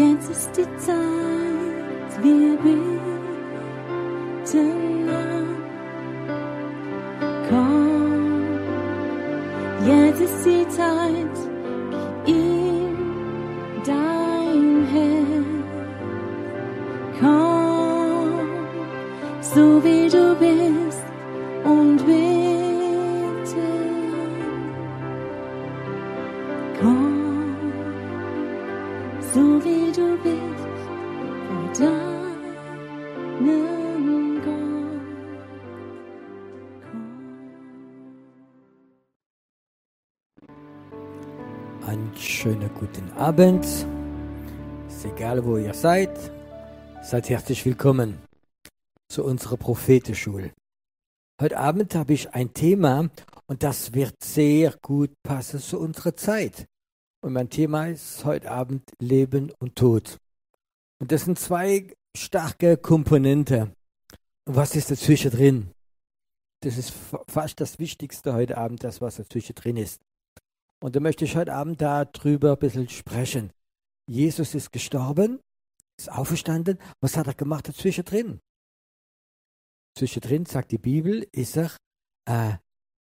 Jetzt ist die Zeit, wir beten an. Komm, jetzt ist die Zeit, Abend. Ist egal, wo ihr seid. Seid herzlich willkommen zu unserer Prophetenschule. Heute Abend habe ich ein Thema und das wird sehr gut passen zu unserer Zeit. Und mein Thema ist heute Abend Leben und Tod. Und das sind zwei starke Komponenten. Und was ist dazwischen drin? Das ist fa- fast das Wichtigste heute Abend, das, was dazwischen drin ist. Und da möchte ich heute Abend darüber ein bisschen sprechen. Jesus ist gestorben, ist auferstanden. Was hat er gemacht dazwischen drin? Zwischendrin, sagt die Bibel, ist er äh,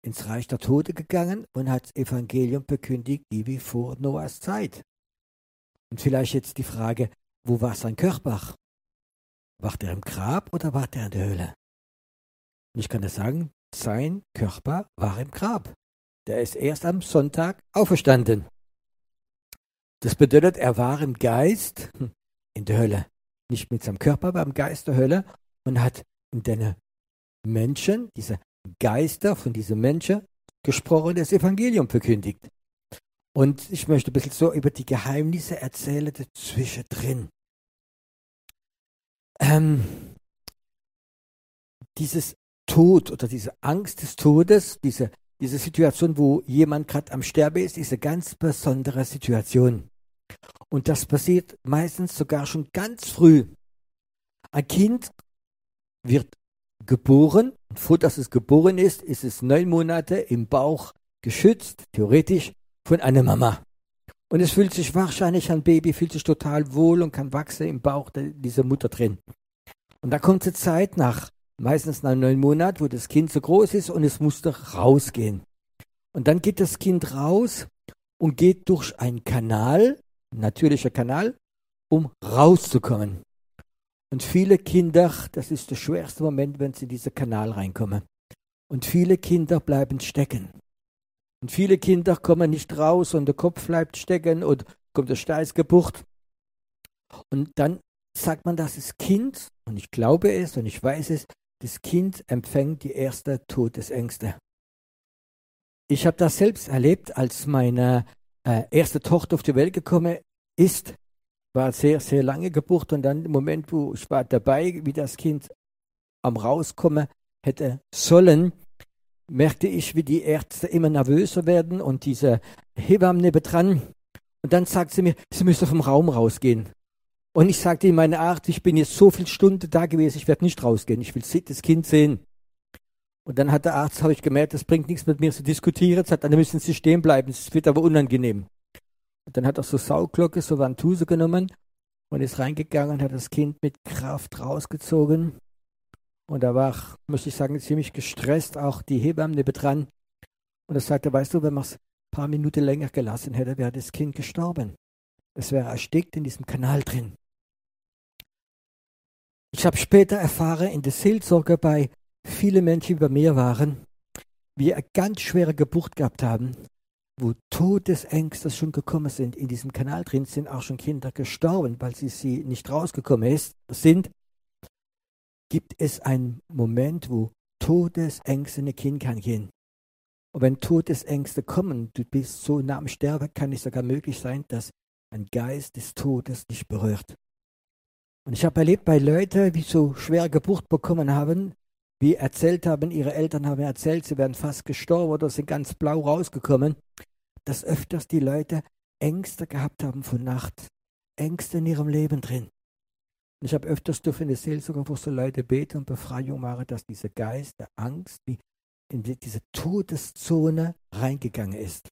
ins Reich der Tote gegangen und hat das Evangelium bekündigt, wie wie vor Noahs Zeit. Und vielleicht jetzt die Frage, wo war sein Körper? War der im Grab oder war der in der Höhle? Und ich kann das sagen, sein Körper war im Grab. Der ist erst am Sonntag auferstanden. Das bedeutet, er war im Geist in der Hölle. Nicht mit seinem Körper, aber im Geist der Hölle und hat in den Menschen, diese Geister von diesen Menschen, gesprochen, das Evangelium verkündigt. Und ich möchte ein bisschen so über die Geheimnisse erzählen dazwischen drin. Ähm, dieses Tod oder diese Angst des Todes, diese, diese Situation, wo jemand gerade am Sterben ist, ist eine ganz besondere Situation. Und das passiert meistens sogar schon ganz früh. Ein Kind wird geboren. Und vor dass es geboren ist, ist es neun Monate im Bauch geschützt, theoretisch, von einer Mama. Und es fühlt sich wahrscheinlich, ein Baby fühlt sich total wohl und kann wachsen im Bauch dieser Mutter drin. Und da kommt die Zeit nach, meistens nach neun Monaten, wo das Kind so groß ist und es muss doch rausgehen. Und dann geht das Kind raus und geht durch einen Kanal, natürlicher Kanal, um rauszukommen. Und viele Kinder, das ist der schwerste Moment, wenn sie in diesen Kanal reinkommen. Und viele Kinder bleiben stecken. Und viele Kinder kommen nicht raus und der Kopf bleibt stecken und kommt der Steißgebucht. Und dann sagt man, das Kind, und ich glaube es und ich weiß es, das Kind empfängt die erste Todesängste. Ich habe das selbst erlebt, als meine äh, erste Tochter auf die Welt gekommen ist war sehr, sehr lange Geburt und dann im Moment, wo ich war dabei, wie das Kind am Rauskommen hätte sollen, merkte ich, wie die Ärzte immer nervöser werden und diese Hebamme nebendran. Und dann sagt sie mir, sie müssen vom Raum rausgehen. Und ich sagte in meiner Art, ich bin jetzt so viele Stunden da gewesen, ich werde nicht rausgehen, ich will das Kind sehen. Und dann hat der Arzt, habe ich gemerkt, das bringt nichts mit mir zu diskutieren, sagt, dann müssen Sie stehen bleiben, es wird aber unangenehm. Und dann hat er so Sauglocke, so Vantuse genommen und ist reingegangen und hat das Kind mit Kraft rausgezogen. Und da war, möchte ich sagen, ziemlich gestresst, auch die Hebamme nebendran. Und er sagte, weißt du, wenn man es ein paar Minuten länger gelassen hätte, wäre das Kind gestorben. Es wäre erstickt in diesem Kanal drin. Ich habe später erfahren, in der Seelsorge bei vielen Menschen, die bei mir waren, wie eine ganz schwere Geburt gehabt haben, wo Todesängste schon gekommen sind, in diesem Kanal drin sind auch schon Kinder gestorben, weil sie, sie nicht rausgekommen ist, sind, gibt es einen Moment, wo Todesängste in ein Kind kann gehen. Und wenn Todesängste kommen, du bist so nah am Sterben, kann es sogar möglich sein, dass ein Geist des Todes dich berührt. Und ich habe erlebt bei Leuten, die so schwere Geburt bekommen haben, wie erzählt haben, ihre Eltern haben erzählt, sie wären fast gestorben oder sind ganz blau rausgekommen, dass öfters die Leute Ängste gehabt haben von Nacht, Ängste in ihrem Leben drin. Und ich habe öfters dürfen in der Seelsorge, wo so Leute beten und Befreiung machen, dass dieser Geist der Angst wie in die, diese Todeszone reingegangen ist.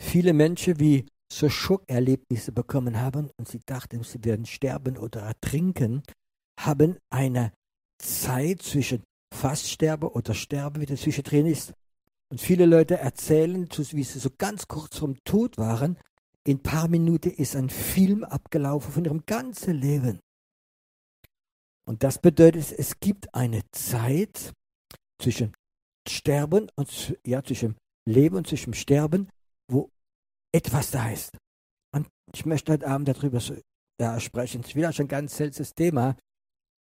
viele Menschen wie so Schockerlebnisse bekommen haben und sie dachten, sie werden sterben oder ertrinken, haben eine Zeit zwischen Faststerbe oder Sterbe, wie das zwischendrin ist. Und viele Leute erzählen, wie sie so ganz kurz vom Tod waren. In ein paar Minuten ist ein Film abgelaufen von ihrem ganzen Leben. Und das bedeutet, es gibt eine Zeit zwischen Sterben und ja, zwischen Leben und zwischen Sterben, wo etwas da ist. Und ich möchte heute Abend darüber ja, sprechen. Es ist wieder schon ein ganz seltsames Thema,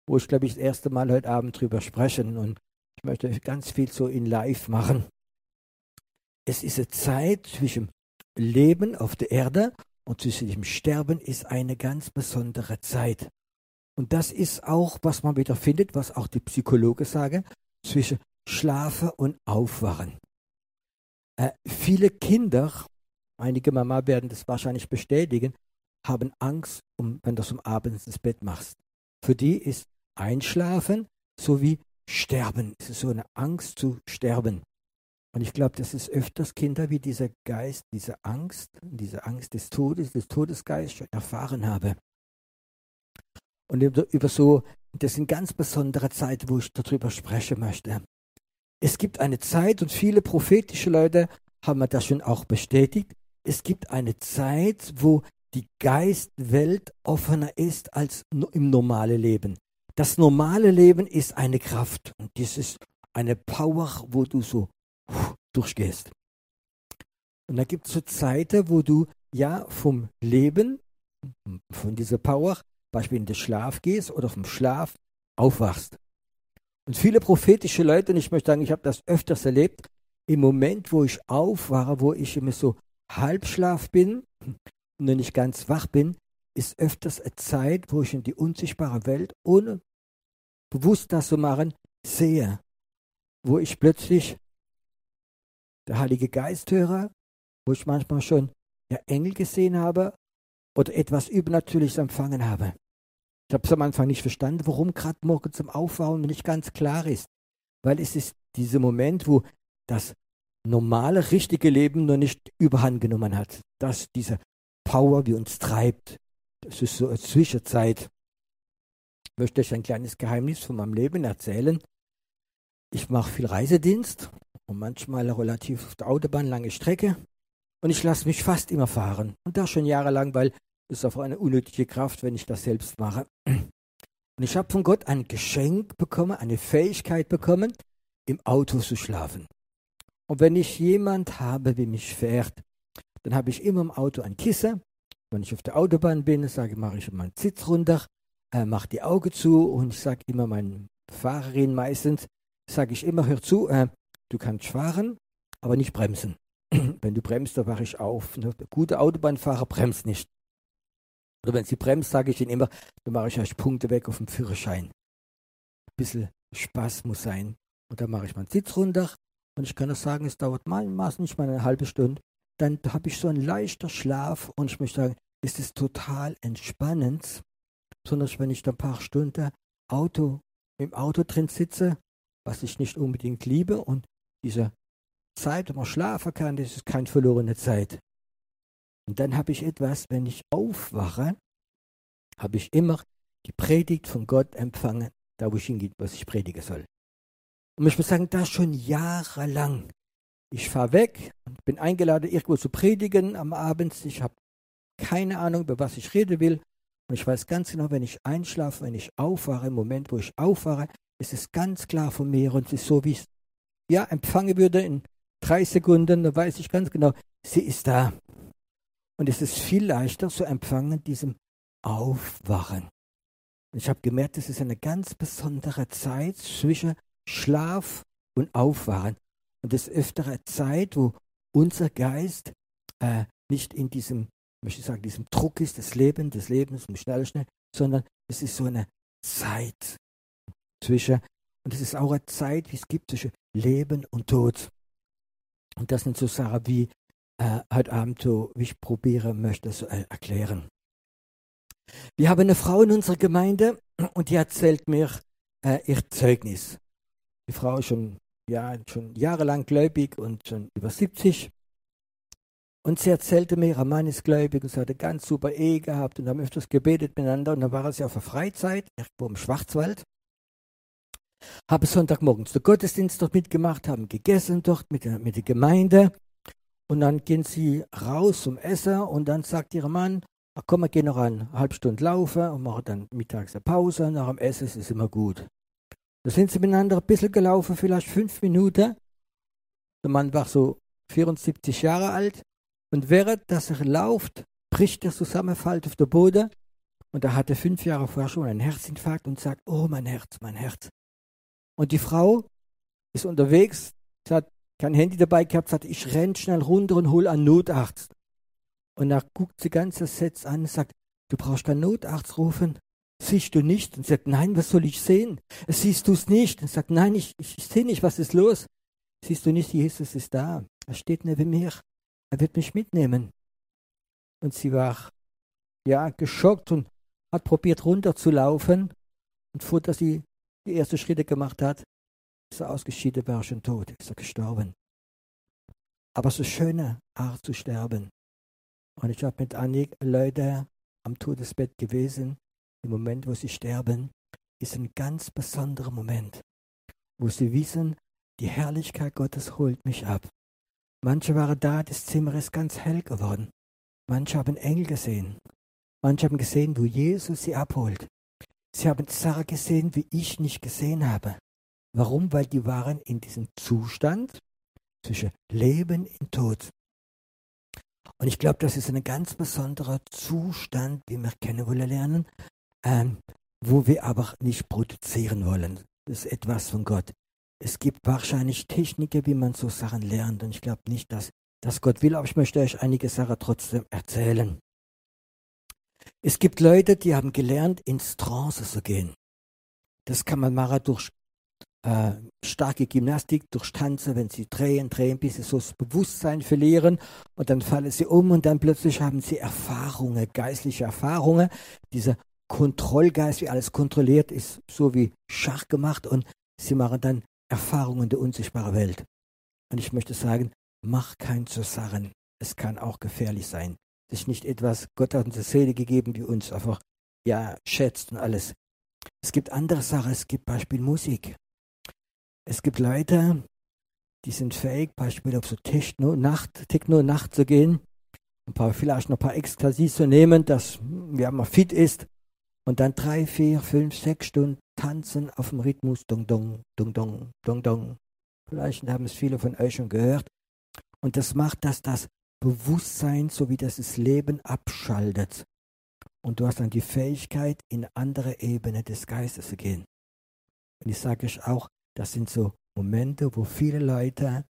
wo ich, glaube ich, das erste Mal heute Abend drüber sprechen. Und ich möchte ganz viel so in live machen. Es ist eine Zeit zwischen Leben auf der Erde und zwischen dem Sterben ist eine ganz besondere Zeit. Und das ist auch, was man wieder findet, was auch die Psychologen sagen, zwischen Schlafen und Aufwachen. Äh, viele Kinder, einige Mama werden das wahrscheinlich bestätigen, haben Angst, um, wenn du es um abends ins Bett machst. Für die ist Einschlafen sowie Sterben. Es ist so eine Angst zu sterben. Und ich glaube, das ist öfters Kinder wie dieser Geist, diese Angst, diese Angst des Todes, des Todesgeistes schon erfahren habe. Und über, so, das sind ganz besondere Zeiten, wo ich darüber sprechen möchte. Es gibt eine Zeit, und viele prophetische Leute haben mir das schon auch bestätigt, es gibt eine Zeit, wo die Geistwelt offener ist als im normalen Leben. Das normale Leben ist eine Kraft und das ist eine Power, wo du so durchgehst. Und da gibt es so Zeiten, wo du ja vom Leben, von dieser Power, Beispiel in den Schlaf gehst oder vom Schlaf aufwachst. Und viele prophetische Leute, und ich möchte sagen, ich habe das öfters erlebt, im Moment, wo ich aufwache, wo ich immer so Halbschlaf bin noch nicht ganz wach bin, ist öfters eine Zeit, wo ich in die unsichtbare Welt, ohne bewusst das zu machen, sehe. Wo ich plötzlich der Heilige Geist höre, wo ich manchmal schon ja, Engel gesehen habe oder etwas Übernatürliches empfangen habe. Ich habe es am Anfang nicht verstanden, warum gerade morgen zum Aufwachen nicht ganz klar ist. Weil es ist dieser Moment, wo das normale, richtige Leben noch nicht überhand genommen hat. Dass diese Power, wie uns treibt, das ist so eine Zwischenzeit. Ich möchte euch ein kleines Geheimnis von meinem Leben erzählen. Ich mache viel Reisedienst und manchmal relativ auf der Autobahn lange Strecke. Und ich lasse mich fast immer fahren. Und das schon jahrelang, weil ist auf eine unnötige Kraft, wenn ich das selbst mache. Und ich habe von Gott ein Geschenk bekommen, eine Fähigkeit bekommen, im Auto zu schlafen. Und wenn ich jemand habe, der mich fährt, dann habe ich immer im Auto ein Kissen. Wenn ich auf der Autobahn bin, sage mache ich meinen Sitz runter, äh, mache die Augen zu und ich sage immer meinen Fahrerin meistens, sage ich immer, hör zu, äh, du kannst fahren, aber nicht bremsen. wenn du bremst, dann wache ich auf. Ne? Gute Autobahnfahrer bremst nicht. Oder wenn sie bremst, sage ich ihnen immer, dann mache ich euch Punkte weg auf dem Führerschein. Ein bisschen Spaß muss sein. Und dann mache ich meinen Sitz runter und ich kann auch sagen, es dauert mal nicht mal eine halbe Stunde. Dann habe ich so einen leichter Schlaf und ich möchte sagen, es ist total entspannend, besonders wenn ich dann ein paar Stunden Auto, im Auto drin sitze, was ich nicht unbedingt liebe und diese Zeit, wo man schlafen kann, das ist keine verlorene Zeit. Und dann habe ich etwas, wenn ich aufwache, habe ich immer die Predigt von Gott empfangen, da wo ich hingehe, was ich predigen soll. Und ich muss sagen, das schon jahrelang. Ich fahre weg und bin eingeladen, irgendwo zu predigen am Abend. Ich habe keine Ahnung, über was ich reden will. Und ich weiß ganz genau, wenn ich einschlafe, wenn ich aufwache, im Moment, wo ich aufwache, ist es ganz klar von mir und es ist so, wie ich es ja, empfangen würde in drei Sekunden, da weiß ich ganz genau, sie ist da. Und es ist viel leichter zu empfangen, diesem Aufwachen. Und ich habe gemerkt, es ist eine ganz besondere Zeit zwischen Schlaf und Aufwachen. Und ist öftere Zeit, wo unser Geist äh, nicht in diesem, möchte ich sagen, diesem Druck ist, des Lebens, des Lebens, schnell, schnell, sondern es ist so eine Zeit zwischen, und es ist auch eine Zeit, wie es gibt zwischen Leben und Tod. Und das sind so Sachen wie äh, heute Abend so, wie ich probieren möchte, so äh, erklären. Wir haben eine Frau in unserer Gemeinde und die erzählt mir äh, ihr Zeugnis. Die Frau ist schon, ja, schon jahrelang gläubig und schon über 70. Und sie erzählte mir, ihr Mann ist gläubig und sie hatte ganz super Ehe gehabt und haben öfters gebetet miteinander. Und dann war sie auf der Freizeit, irgendwo im Schwarzwald. Habe Sonntagmorgens den Gottesdienst dort mitgemacht, haben gegessen dort mit der, mit der Gemeinde. Und dann gehen sie raus zum Essen und dann sagt ihr Mann, ach komm, wir gehen noch eine halbe Stunde laufen und machen dann mittags eine Pause. Nach dem Essen ist es immer gut. Da sind sie miteinander ein bisschen gelaufen, vielleicht fünf Minuten. Der Mann war so 74 Jahre alt und während dass er läuft, bricht er zusammen, fällt auf den Boden und er hatte fünf Jahre vorher schon einen Herzinfarkt und sagt, oh mein Herz, mein Herz. Und die Frau ist unterwegs, sie hat kein Handy dabei gehabt, sagt, ich renn schnell runter und hol einen Notarzt. Und dann guckt sie ganz das Setz an und sagt, du brauchst keinen Notarzt rufen. Siehst du nicht? Und sagt, nein, was soll ich sehen? Siehst du es nicht? Und sagt, nein, ich, ich sehe nicht, was ist los? Siehst du nicht, Jesus ist da. Er steht neben mir. Er wird mich mitnehmen. Und sie war, ja, geschockt und hat probiert runterzulaufen. Und vor, dass sie die ersten Schritte gemacht hat, ist er ausgeschieden, war schon tot, ist er gestorben. Aber so schöne Art zu sterben. Und ich habe mit einigen Leuten am Todesbett gewesen. Im Moment, wo sie sterben, ist ein ganz besonderer Moment, wo sie wissen, die Herrlichkeit Gottes holt mich ab. Manche waren da, das Zimmer ist ganz hell geworden. Manche haben Engel gesehen. Manche haben gesehen, wo Jesus sie abholt. Sie haben Sarah gesehen, wie ich nicht gesehen habe. Warum? Weil die waren in diesem Zustand zwischen Leben und Tod. Und ich glaube, das ist ein ganz besonderer Zustand, wie wir kennen wollen lernen, ähm, wo wir aber nicht produzieren wollen. Das ist etwas von Gott. Es gibt wahrscheinlich Techniken, wie man so Sachen lernt. Und ich glaube nicht, dass das Gott will, aber ich möchte euch einige Sachen trotzdem erzählen. Es gibt Leute, die haben gelernt, ins Trance zu gehen. Das kann man machen durch äh, starke Gymnastik, durch Tanzen, wenn sie drehen, drehen, bis sie so das Bewusstsein verlieren und dann fallen sie um und dann plötzlich haben sie Erfahrungen, geistliche Erfahrungen. Dieser Kontrollgeist, wie alles kontrolliert, ist so wie Schach gemacht und sie machen dann Erfahrungen der unsichtbaren Welt. Und ich möchte sagen, mach kein Zusagen. Es kann auch gefährlich sein. Es ist nicht etwas, Gott hat uns eine Seele gegeben, die uns einfach, ja, schätzt und alles. Es gibt andere Sachen, es gibt Beispiel Musik. Es gibt Leute, die sind fähig, Beispiel auf so Techno-Nacht, Techno-Nacht zu gehen, ein paar, vielleicht noch ein paar Ekstasie zu nehmen, dass ja, man fit ist und dann drei, vier, fünf, sechs Stunden tanzen auf dem Rhythmus, dong, dong, dong, dong, dong, dong. Vielleicht haben es viele von euch schon gehört. Und das macht, dass das Bewusstsein sowie das, das Leben abschaltet. Und du hast dann die Fähigkeit, in andere Ebene des Geistes zu gehen. Und ich sage euch auch, das sind so Momente, wo viele Leute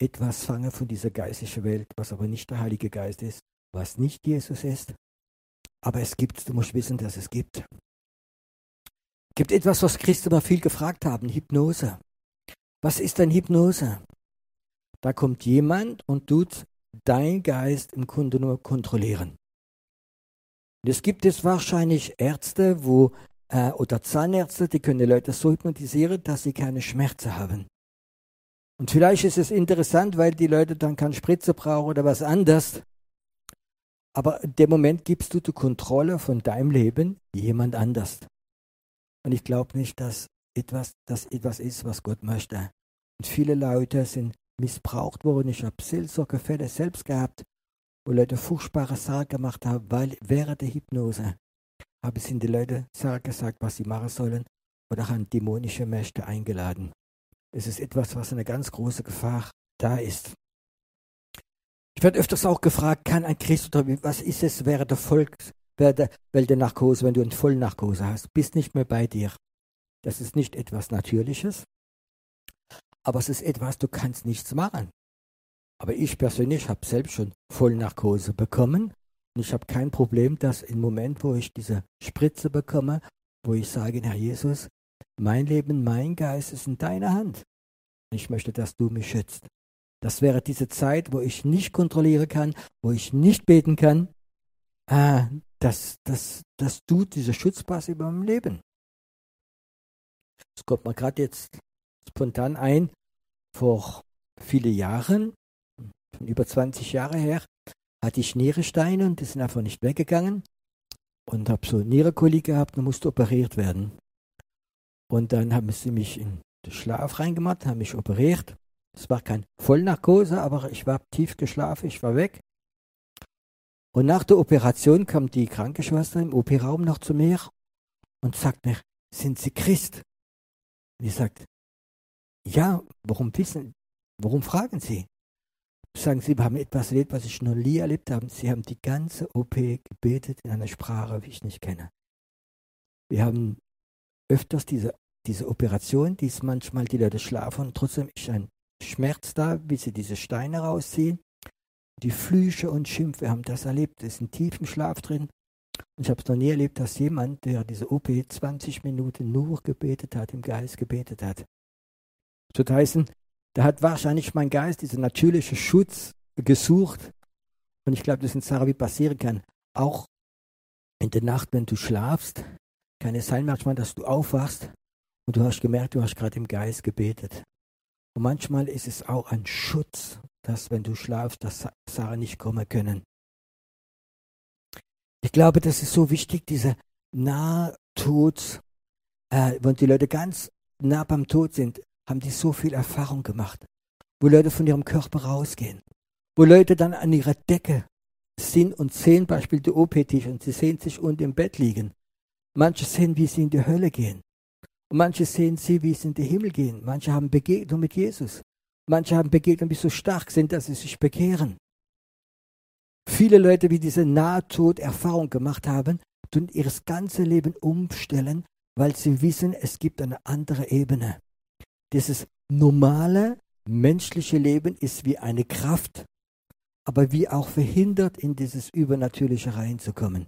etwas fangen von dieser geistlichen Welt, was aber nicht der Heilige Geist ist, was nicht Jesus ist. Aber es gibt, du musst wissen, dass es gibt. Es gibt etwas, was Christen mal viel gefragt haben, Hypnose. Was ist denn Hypnose? Da kommt jemand und tut dein Geist im Grunde nur kontrollieren. Und es gibt es wahrscheinlich Ärzte, wo äh, oder Zahnärzte, die können die Leute so hypnotisieren, dass sie keine Schmerzen haben. Und vielleicht ist es interessant, weil die Leute dann keine Spritze brauchen oder was anderes. Aber in dem Moment gibst du die Kontrolle von deinem Leben jemand anders. Und ich glaube nicht, dass etwas, das etwas ist, was Gott möchte. Und viele Leute sind missbraucht worden. Ich habe Seelsorgefälle selbst gehabt, wo Leute furchtbare Sachen gemacht haben, weil während der Hypnose haben sie den Leuten Sachen gesagt, was sie machen sollen oder haben dämonische Mächte eingeladen. Es ist etwas, was eine ganz große Gefahr da ist. Ich werde öfters auch gefragt, kann ein Christ oder was ist es während der Volks, während der Narkose, wenn du eine Vollnarkose hast, bist nicht mehr bei dir. Das ist nicht etwas Natürliches, aber es ist etwas, du kannst nichts machen. Aber ich persönlich habe selbst schon Vollnarkose bekommen und ich habe kein Problem, dass im Moment, wo ich diese Spritze bekomme, wo ich sage, Herr Jesus, mein Leben, mein Geist ist in deiner Hand. Ich möchte, dass du mich schützt. Das wäre diese Zeit, wo ich nicht kontrollieren kann, wo ich nicht beten kann. Ah, das, das, das tut dieser Schutzpass über mein Leben. Es kommt mir gerade jetzt spontan ein, vor viele Jahren, über 20 Jahre her, hatte ich Nieresteine und die sind einfach nicht weggegangen und habe so Nierenkolik gehabt und musste operiert werden. Und dann haben sie mich in den Schlaf reingemacht, haben mich operiert. Es war kein Vollnarkose, aber ich war tief geschlafen, ich war weg. Und nach der Operation kam die Krankenschwester im OP-Raum noch zu mir und sagt mir, sind Sie Christ? Und ich sagte, ja, warum wissen, warum fragen Sie? Sagen Sie, wir haben etwas erlebt, was ich noch nie erlebt habe. Sie haben die ganze OP gebetet in einer Sprache, wie ich nicht kenne. Wir haben öfters diese, diese Operation, die ist manchmal die Leute schlafen und trotzdem ist ein Schmerz da, wie sie diese Steine rausziehen. Die Flüche und Schimpfe haben das erlebt, ist ein tiefen Schlaf drin. Ich habe es noch nie erlebt, dass jemand, der diese OP 20 Minuten nur gebetet hat, im Geist gebetet hat. So heißen, da hat wahrscheinlich mein Geist diesen natürlichen Schutz gesucht. Und ich glaube, das ist eine Sache, wie passieren kann. Auch in der Nacht, wenn du schlafst, kann es sein manchmal, dass du aufwachst und du hast gemerkt, du hast gerade im Geist gebetet. Und manchmal ist es auch ein Schutz, dass wenn du schlafst, dass Sachen nicht kommen können. Ich glaube, das ist so wichtig, dieser Nahtod, äh, wenn die Leute ganz nah beim Tod sind, haben die so viel Erfahrung gemacht, wo Leute von ihrem Körper rausgehen, wo Leute dann an ihrer Decke sind und sehen Beispiel die OP-Tisch und sie sehen sich unten im Bett liegen. Manche sehen, wie sie in die Hölle gehen. Und manche sehen sie, wie sie in den Himmel gehen. Manche haben Begegnung mit Jesus. Manche haben Begegnung, die so stark sind, dass sie sich bekehren. Viele Leute, die diese Nahtoderfahrung gemacht haben, tun ihr ganzes Leben umstellen, weil sie wissen, es gibt eine andere Ebene. Dieses normale menschliche Leben ist wie eine Kraft, aber wie auch verhindert, in dieses Übernatürliche reinzukommen.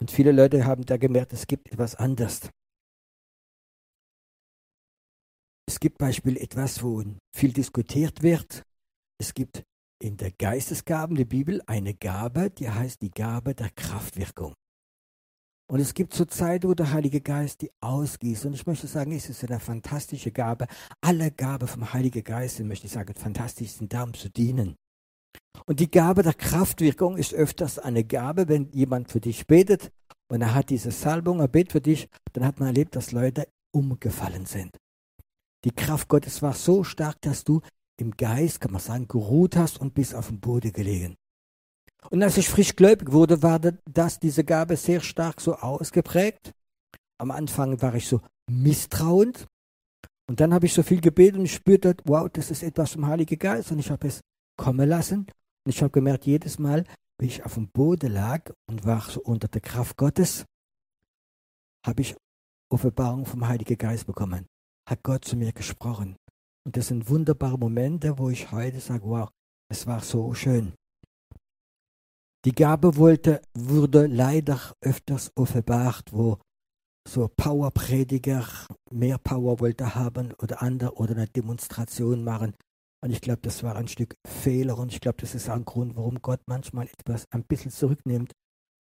Und viele Leute haben da gemerkt, es gibt etwas anderes. Es gibt Beispiel etwas, wo viel diskutiert wird. Es gibt in der Geistesgaben der Bibel eine Gabe, die heißt die Gabe der Kraftwirkung. Und es gibt so Zeit, wo der Heilige Geist die ausgießt. Und ich möchte sagen, es ist eine fantastische Gabe. Alle Gabe vom Heiligen Geist, möchte ich sagen, fantastisch sind da, um zu dienen. Und die Gabe der Kraftwirkung ist öfters eine Gabe, wenn jemand für dich betet und er hat diese Salbung, er betet für dich, dann hat man erlebt, dass Leute umgefallen sind. Die Kraft Gottes war so stark, dass du im Geist, kann man sagen, geruht hast und bist auf dem Boden gelegen. Und als ich frisch gläubig wurde, war das, diese Gabe sehr stark so ausgeprägt. Am Anfang war ich so misstrauend. Und dann habe ich so viel gebetet und spürte, wow, das ist etwas vom Heiligen Geist. Und ich habe es kommen lassen. Und ich habe gemerkt, jedes Mal, wenn ich auf dem Boden lag und war so unter der Kraft Gottes, habe ich Offenbarung vom Heiligen Geist bekommen. Hat Gott zu mir gesprochen. Und das sind wunderbare Momente, wo ich heute sage, wow, es war so schön. Die Gabe wollte, wurde leider öfters offenbart, wo so Powerprediger mehr Power wollte haben oder andere oder eine Demonstration machen. Und ich glaube, das war ein Stück Fehler und ich glaube, das ist ein Grund, warum Gott manchmal etwas ein bisschen zurücknimmt,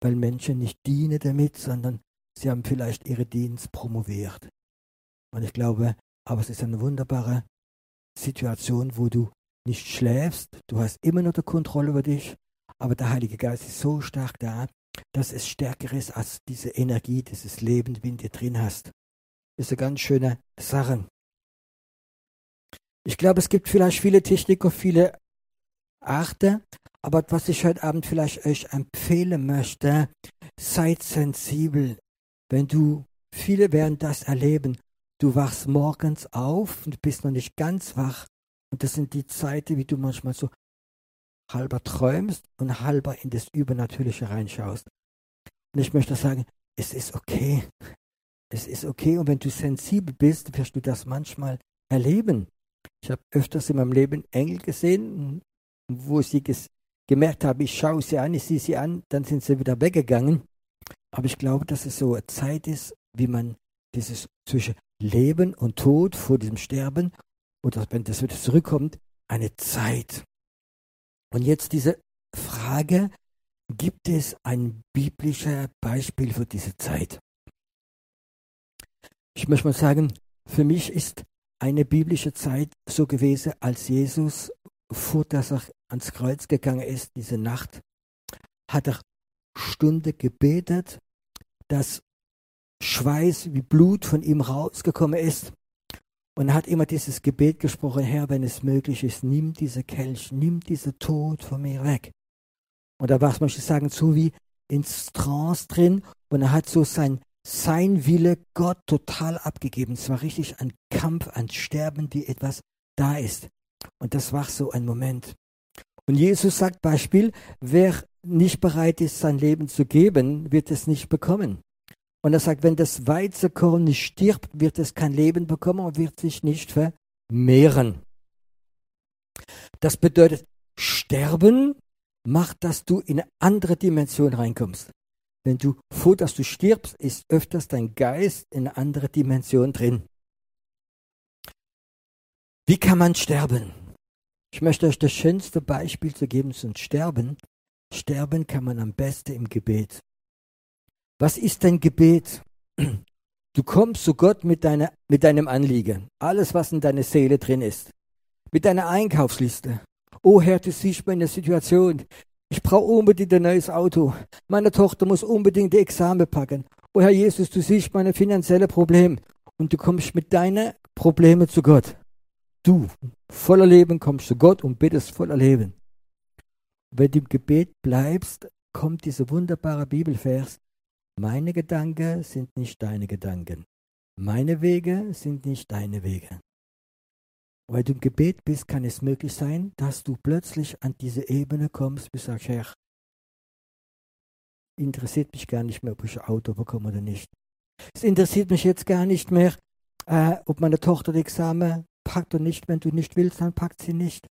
weil Menschen nicht dienen damit, sondern sie haben vielleicht ihre Dienst promoviert. Und ich glaube, aber es ist eine wunderbare Situation, wo du nicht schläfst, du hast immer noch die Kontrolle über dich aber der Heilige Geist ist so stark da, dass es stärker ist als diese Energie, dieses Leben, die du in dir drin hast. Das ist eine ganz schöne Sache. Ich glaube, es gibt vielleicht viele Techniker, viele Arten, aber was ich heute Abend vielleicht euch empfehlen möchte, seid sensibel. Wenn du, viele werden das erleben, du wachst morgens auf und bist noch nicht ganz wach. Und das sind die Zeiten, wie du manchmal so halber träumst und halber in das Übernatürliche reinschaust. Und ich möchte sagen, es ist okay. Es ist okay. Und wenn du sensibel bist, wirst du das manchmal erleben. Ich habe öfters in meinem Leben Engel gesehen, wo ich sie gemerkt habe, ich schaue sie an, ich sehe sie an, dann sind sie wieder weggegangen. Aber ich glaube, dass es so eine Zeit ist, wie man dieses zwischen Leben und Tod vor diesem Sterben oder wenn das wieder zurückkommt, eine Zeit. Und jetzt diese Frage, gibt es ein biblisches Beispiel für diese Zeit? Ich möchte mal sagen, für mich ist eine biblische Zeit so gewesen, als Jesus vor dass er ans Kreuz gegangen ist, diese Nacht, hat er Stunde gebetet, dass Schweiß wie Blut von ihm rausgekommen ist. Und er hat immer dieses Gebet gesprochen, Herr, wenn es möglich ist, nimm diese Kelch, nimm diese Tod von mir weg. Und da war es, möchte ich sagen, so wie ins Trance drin und er hat so sein, sein Wille Gott total abgegeben. Es war richtig ein Kampf, ein Sterben, wie etwas da ist. Und das war so ein Moment. Und Jesus sagt Beispiel, wer nicht bereit ist, sein Leben zu geben, wird es nicht bekommen. Und er sagt, wenn das Weizenkorn nicht stirbt, wird es kein Leben bekommen und wird sich nicht vermehren. Das bedeutet, sterben macht, dass du in eine andere Dimension reinkommst. Wenn du vor, dass du stirbst, ist öfters dein Geist in eine andere Dimension drin. Wie kann man sterben? Ich möchte euch das schönste Beispiel zu geben zum Sterben. Sterben kann man am besten im Gebet. Was ist dein Gebet? Du kommst zu Gott mit, deiner, mit deinem Anliegen. Alles, was in deiner Seele drin ist. Mit deiner Einkaufsliste. Oh Herr, du siehst meine Situation. Ich brauche unbedingt ein neues Auto. Meine Tochter muss unbedingt die Examen packen. Oh Herr Jesus, du siehst meine finanzielle Probleme. Und du kommst mit deinen Problemen zu Gott. Du, voller Leben, kommst zu Gott und bittest voller Leben. Wenn du im Gebet bleibst, kommt dieser wunderbare Bibelvers. Meine Gedanken sind nicht deine Gedanken. Meine Wege sind nicht deine Wege. Weil du im Gebet bist, kann es möglich sein, dass du plötzlich an diese Ebene kommst, du sagst, Herr, interessiert mich gar nicht mehr, ob ich ein Auto bekomme oder nicht. Es interessiert mich jetzt gar nicht mehr, äh, ob meine Tochter das Examen packt oder nicht. Wenn du nicht willst, dann packt sie nicht.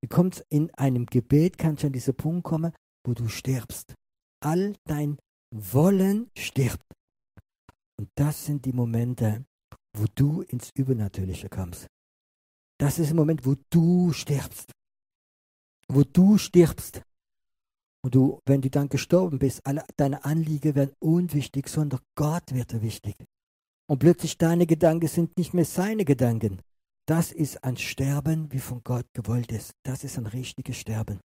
Du kommst in einem Gebet, kannst du an diesen Punkt kommen, wo du stirbst. All dein wollen stirbt. Und das sind die Momente, wo du ins Übernatürliche kommst. Das ist der Moment, wo du stirbst. Wo du stirbst. Und du, wenn du dann gestorben bist, alle deine Anliegen werden unwichtig, sondern Gott wird wichtig. Und plötzlich deine Gedanken sind nicht mehr seine Gedanken. Das ist ein Sterben, wie von Gott gewollt ist. Das ist ein richtiges Sterben.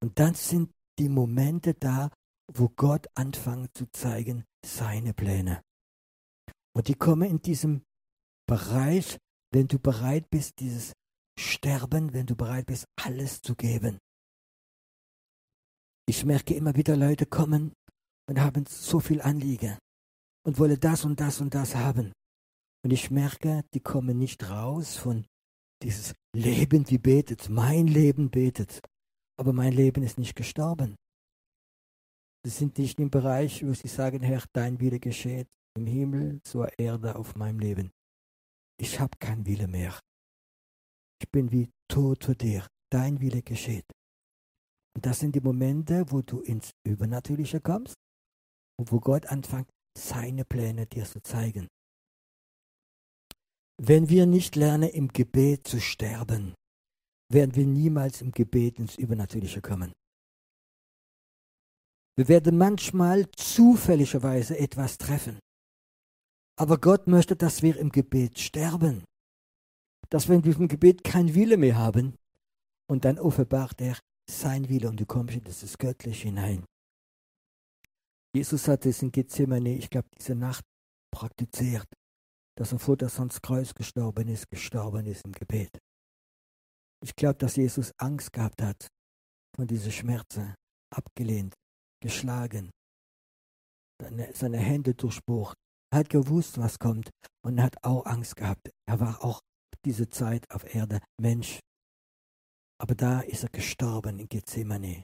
Und dann sind die Momente da, wo Gott anfängt zu zeigen seine Pläne. Und die kommen in diesem Bereich, wenn du bereit bist, dieses Sterben, wenn du bereit bist, alles zu geben. Ich merke immer wieder, Leute kommen und haben so viel Anliegen und wollen das und das und das haben. Und ich merke, die kommen nicht raus von dieses Leben, wie betet. Mein Leben betet. Aber mein Leben ist nicht gestorben. Sie sind nicht im Bereich, wo sie sagen, Herr, dein Wille geschieht im Himmel zur Erde auf meinem Leben. Ich habe keinen Wille mehr. Ich bin wie tot für dir. Dein Wille geschieht. Und das sind die Momente, wo du ins Übernatürliche kommst und wo Gott anfängt, seine Pläne dir zu zeigen. Wenn wir nicht lernen, im Gebet zu sterben, werden wir niemals im Gebet ins Übernatürliche kommen. Wir werden manchmal zufälligerweise etwas treffen. Aber Gott möchte, dass wir im Gebet sterben. Dass wir diesem Gebet kein Wille mehr haben. Und dann offenbart er sein Wille und du kommst in dieses Göttliche hinein. Jesus hat es in Gethsemane, ich glaube, diese Nacht praktiziert, dass er vor das ans Kreuz gestorben ist, gestorben ist im Gebet. Ich glaube, dass Jesus Angst gehabt hat von diesen Schmerzen, abgelehnt, geschlagen, seine, seine Hände durchbohrt. Er hat gewusst, was kommt und hat auch Angst gehabt. Er war auch diese Zeit auf Erde Mensch. Aber da ist er gestorben in Gethsemane.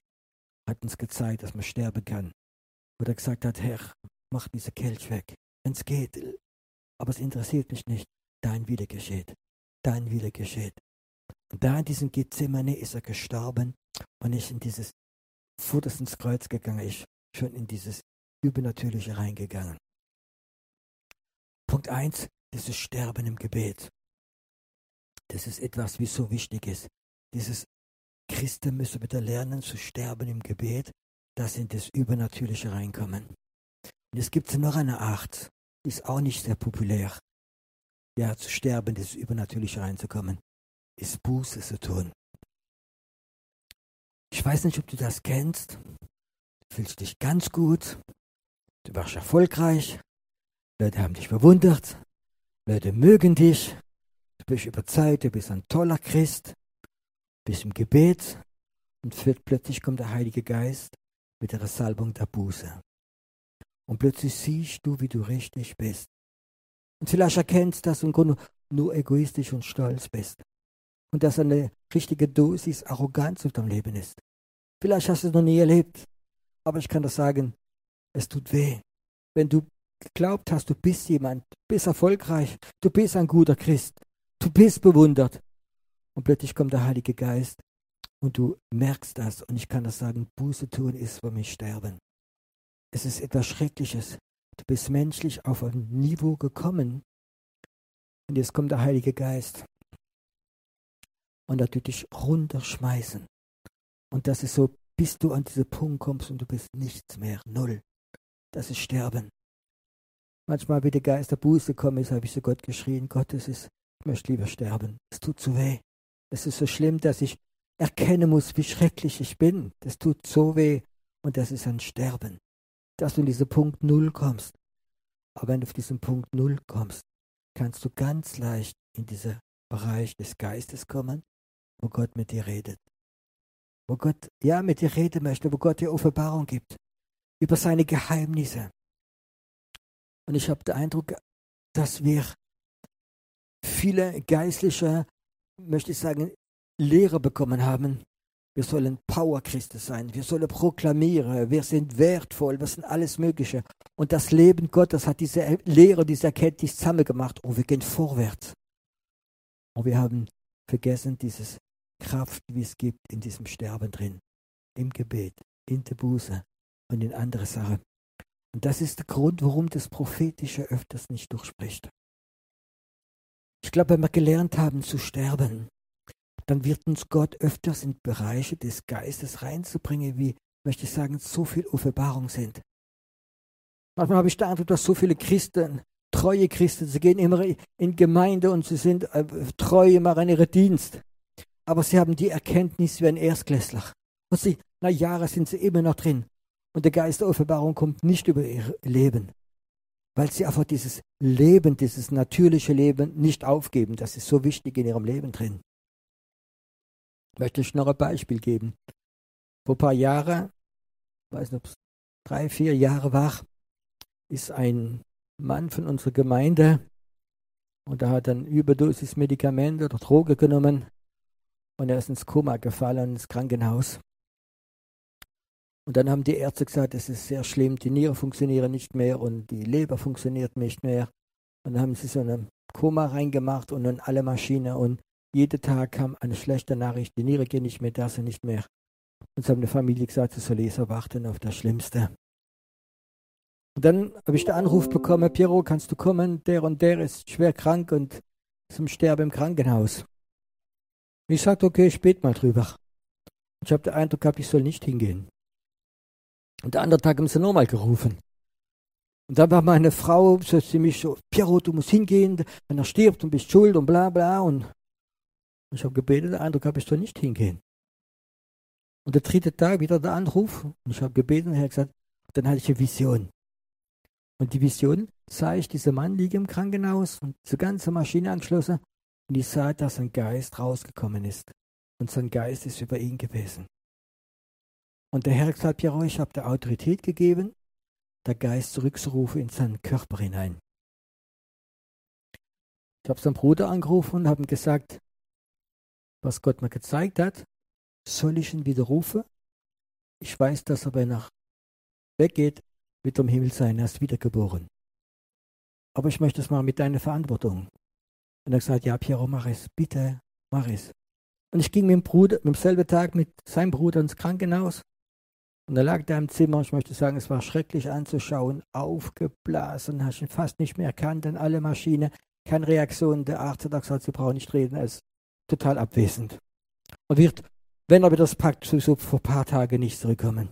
Hat uns gezeigt, dass man sterben kann. Wo er gesagt hat, Herr, mach diese Kelch weg. Wenn es geht. Aber es interessiert mich nicht. Dein Wille geschieht. Dein Wille geschieht. Und da in diesem Gethsemane ist er gestorben und ist in dieses vorderst ins Kreuz gegangen ist, schon in dieses Übernatürliche reingegangen. Punkt 1, dieses Sterben im Gebet. Das ist etwas, wie so wichtig ist. Dieses Christen müssen wieder lernen zu sterben im Gebet, dass in das Übernatürliche reinkommen. Und es gibt noch eine Art, die ist auch nicht sehr populär. Ja, zu sterben, das Übernatürliche reinzukommen, ist Buße zu tun. Ich weiß nicht, ob du das kennst. Du fühlst dich ganz gut. Du warst erfolgreich. Leute haben dich bewundert. Leute mögen dich. Du bist überzeugt, du bist ein toller Christ. Du bist im Gebet. Und plötzlich kommt der Heilige Geist mit der Salbung der Buße. Und plötzlich siehst du, wie du richtig bist. Und vielleicht erkennst, dass du im Grunde nur egoistisch und stolz bist. Und dass eine richtige Dosis Arroganz auf deinem Leben ist. Vielleicht hast du es noch nie erlebt. Aber ich kann das sagen, es tut weh. Wenn du geglaubt hast, du bist jemand, du bist erfolgreich, du bist ein guter Christ, du bist bewundert. Und plötzlich kommt der Heilige Geist und du merkst das. Und ich kann das sagen, Buße tun ist für mich sterben. Es ist etwas Schreckliches. Du bist menschlich auf ein Niveau gekommen. Und jetzt kommt der Heilige Geist. Und er tut dich runterschmeißen. Und das ist so, bis du an diesen Punkt kommst und du bist nichts mehr. Null. Das ist Sterben. Manchmal, wie der Geist der Buße kommen ist, habe ich zu Gott geschrien, Gott, es ist, ich möchte lieber sterben. Es tut so weh. Es ist so schlimm, dass ich erkennen muss, wie schrecklich ich bin. Das tut so weh und das ist ein Sterben, dass du in diesen Punkt Null kommst. Aber wenn du auf diesen Punkt Null kommst, kannst du ganz leicht in diesen Bereich des Geistes kommen, wo Gott mit dir redet. Wo Gott, ja, mit dir reden möchte, wo Gott dir Offenbarung gibt über seine Geheimnisse. Und ich habe den Eindruck, dass wir viele geistliche, möchte ich sagen, Lehre bekommen haben. Wir sollen Powerchristen sein. Wir sollen proklamieren. Wir sind wertvoll. Wir sind alles Mögliche. Und das Leben Gottes hat diese Lehre, diese Erkenntnis zusammengemacht. Und wir gehen vorwärts. Und wir haben vergessen, dieses Kraft, wie es gibt, in diesem Sterben drin. Im Gebet, in der Buße und in andere Sachen. Und das ist der Grund, warum das Prophetische öfters nicht durchspricht. Ich glaube, wenn wir gelernt haben zu sterben, dann wird uns Gott öfters in Bereiche des Geistes reinzubringen, wie, möchte ich sagen, so viel Offenbarung sind. Manchmal habe ich Eindruck, dass so viele Christen, treue Christen, sie gehen immer in Gemeinde und sie sind äh, treu, machen ihren Dienst. Aber sie haben die Erkenntnis wie ein Erstklässler. Und sie, nach Jahren sind sie immer noch drin. Und der Geist der Offenbarung kommt nicht über ihr Leben. Weil sie einfach dieses Leben, dieses natürliche Leben nicht aufgeben. Das ist so wichtig in ihrem Leben drin möchte ich noch ein Beispiel geben. Vor ein paar Jahren, ich weiß nicht, ob es drei, vier Jahre war, ist ein Mann von unserer Gemeinde und er hat dann Überdosis Medikamente oder Droge genommen und er ist ins Koma gefallen, ins Krankenhaus. Und dann haben die Ärzte gesagt, es ist sehr schlimm, die Nieren funktionieren nicht mehr und die Leber funktioniert nicht mehr. Und dann haben sie so eine Koma reingemacht und dann alle Maschinen und jeden Tag kam eine schlechte Nachricht, die Niere geht nicht mehr, das und nicht mehr. Und so haben die Familie gesagt, sie soll Leser warten auf das Schlimmste. Und dann habe ich den Anruf bekommen, Piero, kannst du kommen? Der und der ist schwer krank und zum Sterben im Krankenhaus. Und ich sagte, okay, ich bete mal drüber. Ich habe den Eindruck gehabt, ich soll nicht hingehen. Und der andere Tag haben sie nochmal gerufen. Und dann war meine Frau so ziemlich so, Piero, du musst hingehen, wenn er stirbt und bist schuld und bla bla. Und ich habe gebetet, der Eindruck habe, ich soll nicht hingehen. Und der dritte Tag wieder der Anruf. Und ich habe gebetet und er hat gesagt, dann hatte ich eine Vision. Und die Vision sah ich, dieser Mann liege im Krankenhaus und diese ganze Maschine angeschlossen. Und ich sah, dass ein Geist rausgekommen ist. Und sein Geist ist über ihn gewesen. Und der Herr hat gesagt, ich habe der Autorität gegeben, der Geist zurückzurufen in seinen Körper hinein. Ich habe seinen Bruder angerufen und habe ihm gesagt, was Gott mir gezeigt hat, soll ich ihn widerrufen? Ich weiß, dass er, wenn er weggeht, wird er im Himmel sein, er ist wiedergeboren. Aber ich möchte es mal mit deiner Verantwortung. Und er hat gesagt, ja, Piero, mach es, bitte, mach es. Und ich ging mit dem Bruder, mit demselben Tag mit seinem Bruder ins Krankenhaus. Und er lag da im Zimmer, ich möchte sagen, es war schrecklich anzuschauen, aufgeblasen, hast ihn fast nicht mehr erkannt, an alle Maschinen, keine Reaktion. Der Arzt hat gesagt, sie brauchen nicht reden, er ist total abwesend. Und wird, wenn er wieder das packt, sowieso vor ein paar Tagen nicht zurückkommen.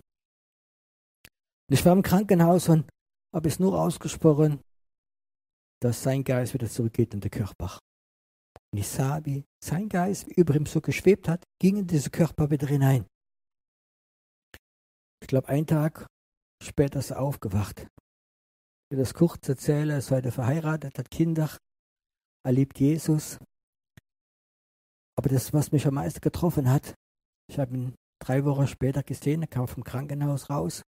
Und ich war im Krankenhaus und habe es nur ausgesprochen, dass sein Geist wieder zurückgeht in den Körper. Und ich sah, wie sein Geist, wie über ihm so geschwebt hat, ging in diesen Körper wieder hinein. Ich glaube, einen Tag später ist er aufgewacht. Ich will das kurz erzählen. Er ist heute verheiratet, hat Kinder, er liebt Jesus. Aber das, was mich am meisten getroffen hat, ich habe ihn drei Wochen später gesehen, er kam vom Krankenhaus raus.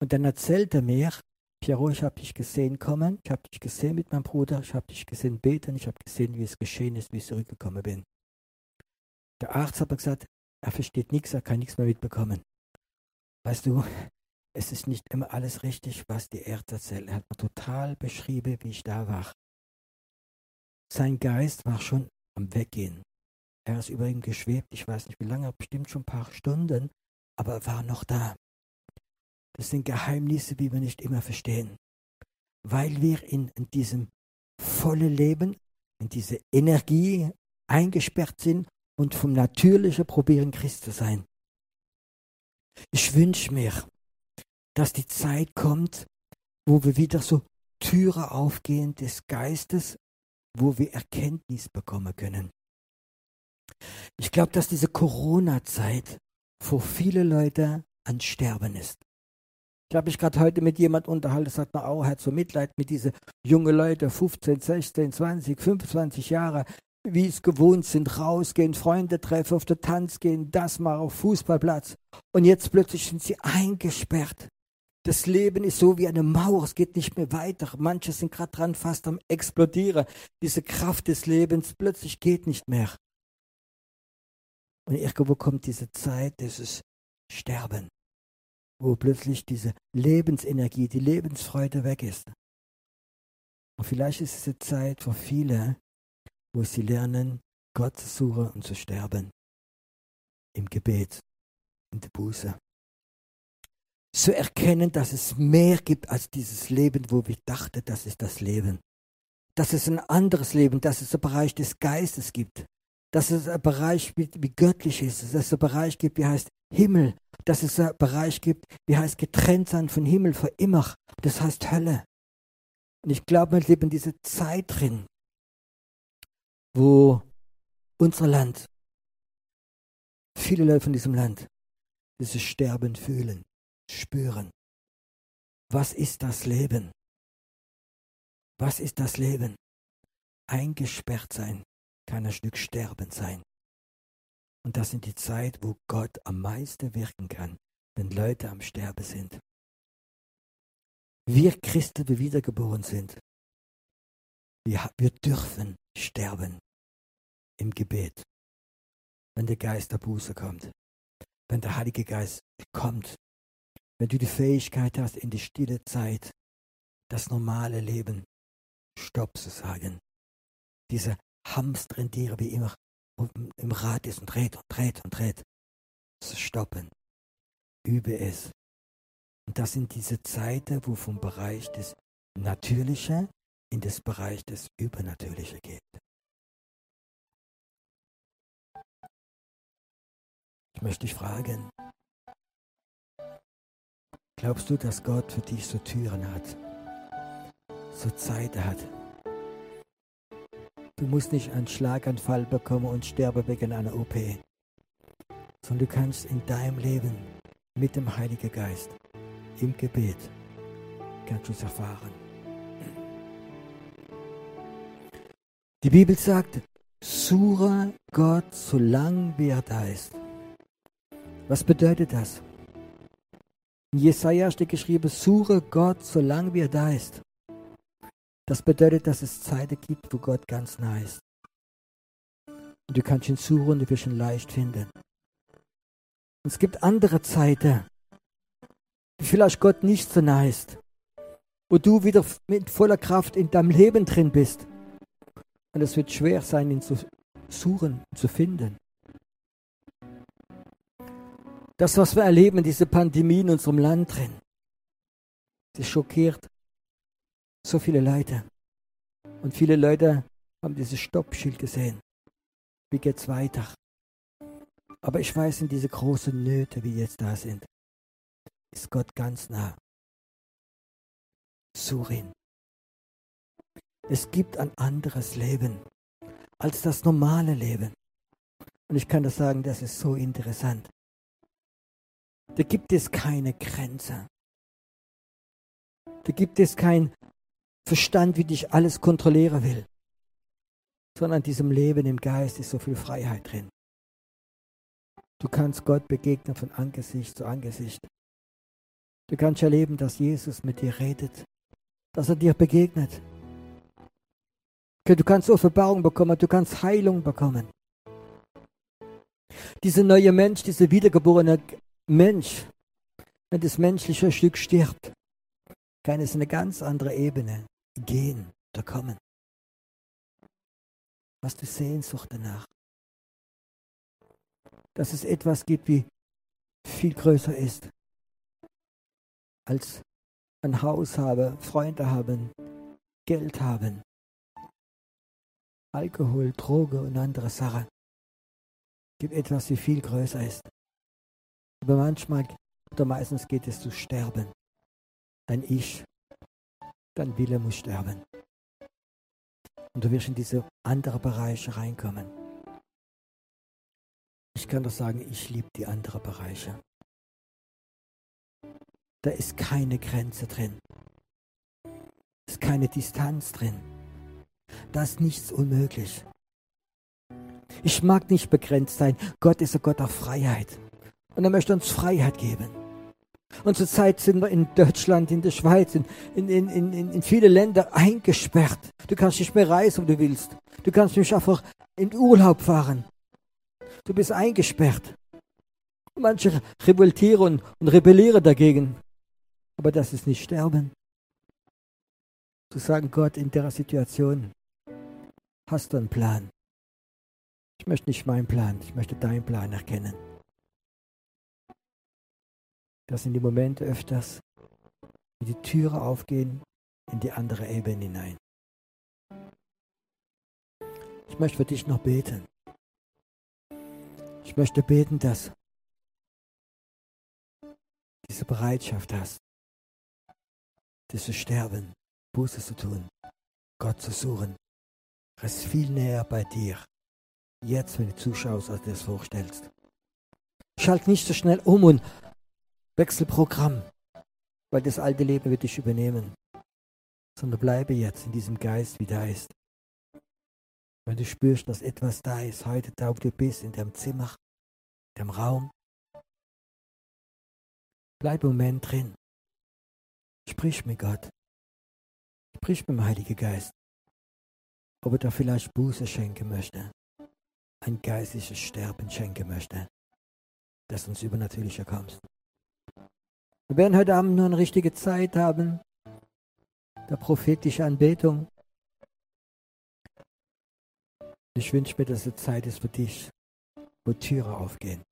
Und dann erzählte er mir, Piero, ich habe dich gesehen kommen, ich habe dich gesehen mit meinem Bruder, ich habe dich gesehen beten, ich habe gesehen, wie es geschehen ist, wie ich zurückgekommen bin. Der Arzt hat gesagt, er versteht nichts, er kann nichts mehr mitbekommen. Weißt du, es ist nicht immer alles richtig, was die Ärzte erzählen. Er hat mir total beschrieben, wie ich da war. Sein Geist war schon am Weggehen. Er ist über ihm geschwebt, ich weiß nicht wie lange, bestimmt schon ein paar Stunden, aber er war noch da. Das sind Geheimnisse, die wir nicht immer verstehen. Weil wir in, in diesem vollen Leben, in diese Energie eingesperrt sind und vom Natürlichen probieren, Christ zu sein. Ich wünsche mir, dass die Zeit kommt, wo wir wieder so Türen aufgehen des Geistes, wo wir Erkenntnis bekommen können. Ich glaube, dass diese Corona-Zeit für viele Leute ein Sterben ist. Ich habe mich gerade heute mit jemand unterhalten, sagt man auch, hat so Mitleid mit diesen jungen Leuten, 15, 16, 20, 25 Jahre, wie es gewohnt sind, rausgehen, Freunde treffen, auf den Tanz gehen, das mal auf Fußballplatz. Und jetzt plötzlich sind sie eingesperrt. Das Leben ist so wie eine Mauer, es geht nicht mehr weiter. Manche sind gerade dran, fast am explodieren. Diese Kraft des Lebens plötzlich geht nicht mehr. Und irgendwo kommt diese Zeit, dieses Sterben wo plötzlich diese Lebensenergie, die Lebensfreude weg ist. Und vielleicht ist es eine Zeit für viele, wo sie lernen, Gott zu suchen und zu sterben. Im Gebet, in der Buße. Zu erkennen, dass es mehr gibt als dieses Leben, wo wir dachten, das ist das Leben. Dass es ein anderes Leben, dass es einen Bereich des Geistes gibt. Dass es einen Bereich gibt, wie göttlich ist. Dass es einen Bereich gibt, wie heißt Himmel, dass es einen Bereich gibt, wie heißt getrennt sein von Himmel für immer. Das heißt Hölle. Und ich glaube, wir leben in dieser Zeit drin, wo unser Land, viele Leute von diesem Land, dieses Sterben fühlen, spüren. Was ist das Leben? Was ist das Leben? Eingesperrt sein kann ein Stück Sterben sein. Und das sind die Zeit, wo Gott am meisten wirken kann, wenn Leute am Sterben sind. Wir Christen, die wiedergeboren sind, wir, wir dürfen sterben im Gebet, wenn der Geist der Buße kommt, wenn der Heilige Geist kommt, wenn du die Fähigkeit hast, in die stille Zeit das normale Leben Stopp zu sagen. Diese Hamsterentiere wie immer im Rad ist und dreht und dreht und dreht. Zu stoppen. Übe es. Und das sind diese Zeiten, wo vom Bereich des Natürlichen in das Bereich des Übernatürlichen geht. Ich möchte dich fragen, glaubst du, dass Gott für dich so Türen hat, so Zeiten hat, Du musst nicht einen Schlaganfall bekommen und sterben wegen einer OP, sondern du kannst in deinem Leben mit dem Heiligen Geist im Gebet kannst du es erfahren. Die Bibel sagt, suche Gott, solange wie er da ist. Was bedeutet das? In Jesaja steht geschrieben, suche Gott, solange wie er da ist. Das bedeutet, dass es Zeiten gibt, wo Gott ganz nah ist. Und du kannst ihn suchen du wirst ihn leicht finden. Und es gibt andere Zeiten, die vielleicht Gott nicht so nah ist, wo du wieder mit voller Kraft in deinem Leben drin bist. Und es wird schwer sein, ihn zu suchen, zu finden. Das, was wir erleben, diese Pandemie in unserem Land drin, sie schockiert so viele Leute. Und viele Leute haben dieses Stoppschild gesehen. Wie geht's weiter? Aber ich weiß, in diese großen Nöte, wie jetzt da sind, ist Gott ganz nah. Surin. Es gibt ein anderes Leben als das normale Leben. Und ich kann das sagen, das ist so interessant. Da gibt es keine Grenze. Da gibt es kein Verstand, wie dich alles kontrollieren will. Sondern diesem Leben im Geist ist so viel Freiheit drin. Du kannst Gott begegnen von Angesicht zu Angesicht. Du kannst erleben, dass Jesus mit dir redet, dass er dir begegnet. Du kannst Offenbarung bekommen, du kannst Heilung bekommen. Dieser neue Mensch, dieser wiedergeborene Mensch, wenn das menschliche Stück stirbt, kann es eine ganz andere Ebene gehen oder kommen. Hast du Sehnsucht danach? Dass es etwas gibt, wie viel größer ist, als ein Haus haben, Freunde haben, Geld haben, Alkohol, Droge und andere Sachen. Gibt etwas, wie viel größer ist. Aber manchmal oder meistens geht es zu sterben. Dein Ich, dein Wille muss sterben. Und du wirst in diese anderen Bereiche reinkommen. Ich kann doch sagen, ich liebe die anderen Bereiche. Da ist keine Grenze drin. Da ist keine Distanz drin. Da ist nichts unmöglich. Ich mag nicht begrenzt sein. Gott ist ein Gott der Freiheit. Und er möchte uns Freiheit geben. Und zurzeit sind wir in Deutschland, in der Schweiz, in, in, in, in, in viele Länder eingesperrt. Du kannst nicht mehr reisen, wo du willst. Du kannst nicht einfach in Urlaub fahren. Du bist eingesperrt. Manche revoltieren und rebellieren dagegen. Aber das ist nicht Sterben. Zu sagen, Gott, in der Situation hast du einen Plan. Ich möchte nicht meinen Plan, ich möchte deinen Plan erkennen. Das sind die Momente öfters, wie die Türe aufgehen in die andere Ebene hinein. Ich möchte für dich noch beten. Ich möchte beten, dass diese Bereitschaft hast, dieses Sterben, Buße zu tun, Gott zu suchen. Er ist viel näher bei dir. Jetzt, wenn du zuschaust, als du es vorstellst. Schalt nicht so schnell um und wechsel Programm, weil das alte Leben wird dich übernehmen. Sondern bleibe jetzt in diesem Geist, wie da ist. Wenn du spürst, dass etwas da ist, heute da, wo du bist, in deinem Zimmer, in deinem Raum, bleib im Moment drin. Sprich mit Gott. Sprich mit dem Heiligen Geist. Ob er da vielleicht Buße schenken möchte. Ein geistliches Sterben schenken möchte. Das uns übernatürlicher kommt. Wir werden heute Abend nur eine richtige Zeit haben. Der prophetische Anbetung. Ich wünsche mir, dass es Zeit ist für dich, wo Türe aufgehen,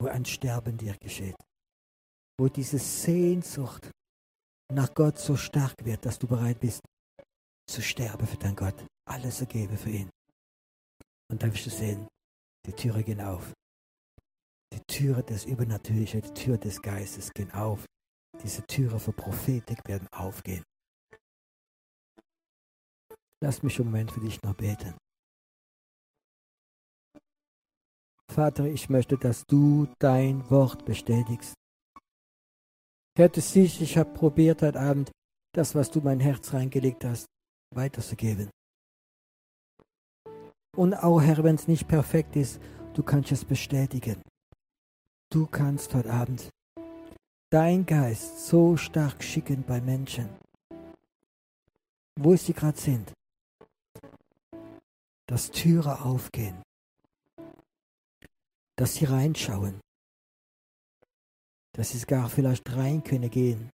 wo ein Sterben dir geschieht wo diese Sehnsucht nach Gott so stark wird, dass du bereit bist zu sterben für deinen Gott, alles zu geben für ihn. Und dann wirst du sehen, die Türe gehen auf. Die Türe des Übernatürlichen, die Türe des Geistes gehen auf. Diese Türe für Prophetik werden aufgehen. Lass mich einen Moment für dich noch beten. Vater, ich möchte, dass du dein Wort bestätigst. Herr, du siehst, ich habe probiert heute Abend, das, was du mein Herz reingelegt hast, weiterzugeben. Und auch, Herr, wenn es nicht perfekt ist, du kannst es bestätigen. Du kannst heute Abend dein Geist so stark schicken bei Menschen, wo sie gerade sind, dass Türe aufgehen, dass sie reinschauen, dass sie gar vielleicht rein können gehen,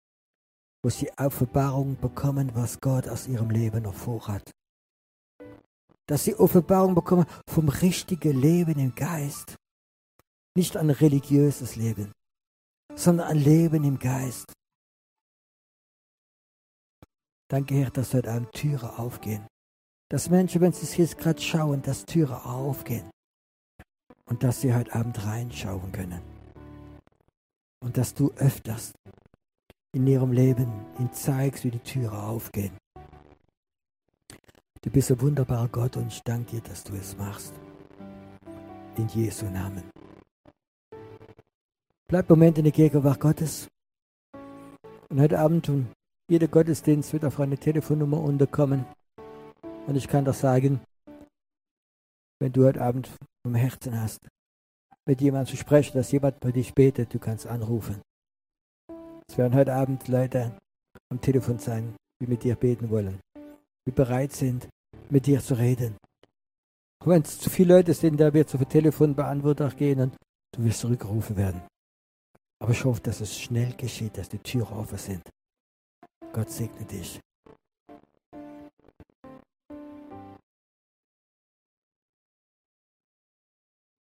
wo sie Offenbarung bekommen, was Gott aus ihrem Leben noch vorhat. Dass sie Offenbarung bekommen vom richtigen Leben im Geist. Nicht ein religiöses Leben, sondern ein Leben im Geist. Danke, Herr, dass heute Abend Türen aufgehen. Dass Menschen, wenn sie es jetzt gerade schauen, dass Türen aufgehen. Und dass sie heute Abend reinschauen können und dass du öfters in ihrem Leben ihnen zeigst, wie die Türen aufgehen. Du bist ein wunderbarer Gott und ich danke dir, dass du es machst. In Jesu Namen. Bleib Moment in der Gegenwart Gottes. Und heute Abend und jeder Gottesdienst wird auf eine Telefonnummer unterkommen. Und ich kann doch sagen, wenn du heute Abend vom Herzen hast, mit jemandem zu sprechen, dass jemand bei dich betet, du kannst anrufen. Es werden heute Abend Leute am Telefon sein, die mit dir beten wollen, die bereit sind, mit dir zu reden. Wenn es zu viele Leute sind, da wird zu viel Telefonbeantworter gehen und du wirst zurückgerufen werden. Aber ich hoffe, dass es schnell geschieht, dass die Türen offen sind. Gott segne dich.